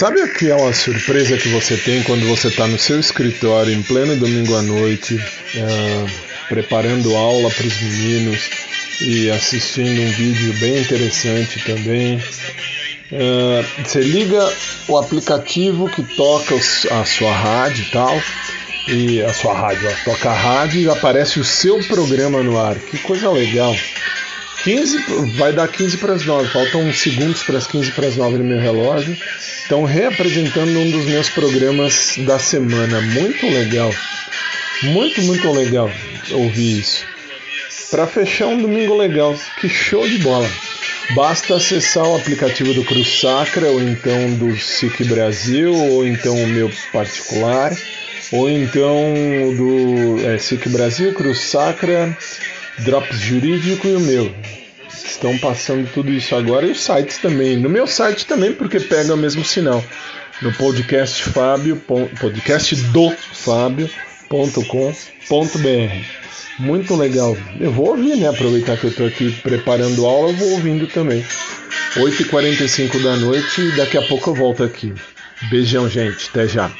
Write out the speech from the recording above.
Sabe aquela surpresa que você tem quando você está no seu escritório em pleno domingo à noite, uh, preparando aula para os meninos e assistindo um vídeo bem interessante também? Uh, você liga o aplicativo que toca a sua rádio e tal, e a sua rádio, ó, toca a rádio e aparece o seu programa no ar. Que coisa legal! 15, vai dar 15 para as 9, faltam segundos para as 15 para as 9 no meu relógio. Então, reapresentando um dos meus programas da semana. Muito legal. Muito, muito legal ouvir isso. Para fechar um domingo legal. Que show de bola. Basta acessar o aplicativo do Cruz Sacra, ou então do SIC Brasil, ou então o meu particular, ou então do é, SIC Brasil, Cruz Sacra, Drops Jurídico e o meu. Estão passando tudo isso agora e os sites também. No meu site também, porque pega o mesmo sinal. No podcast Fábio, podcast do Fábio.com.br. Muito legal. Eu vou ouvir, né? Aproveitar que eu estou aqui preparando aula, eu vou ouvindo também. 8h45 da noite daqui a pouco eu volto aqui. Beijão, gente. Até já.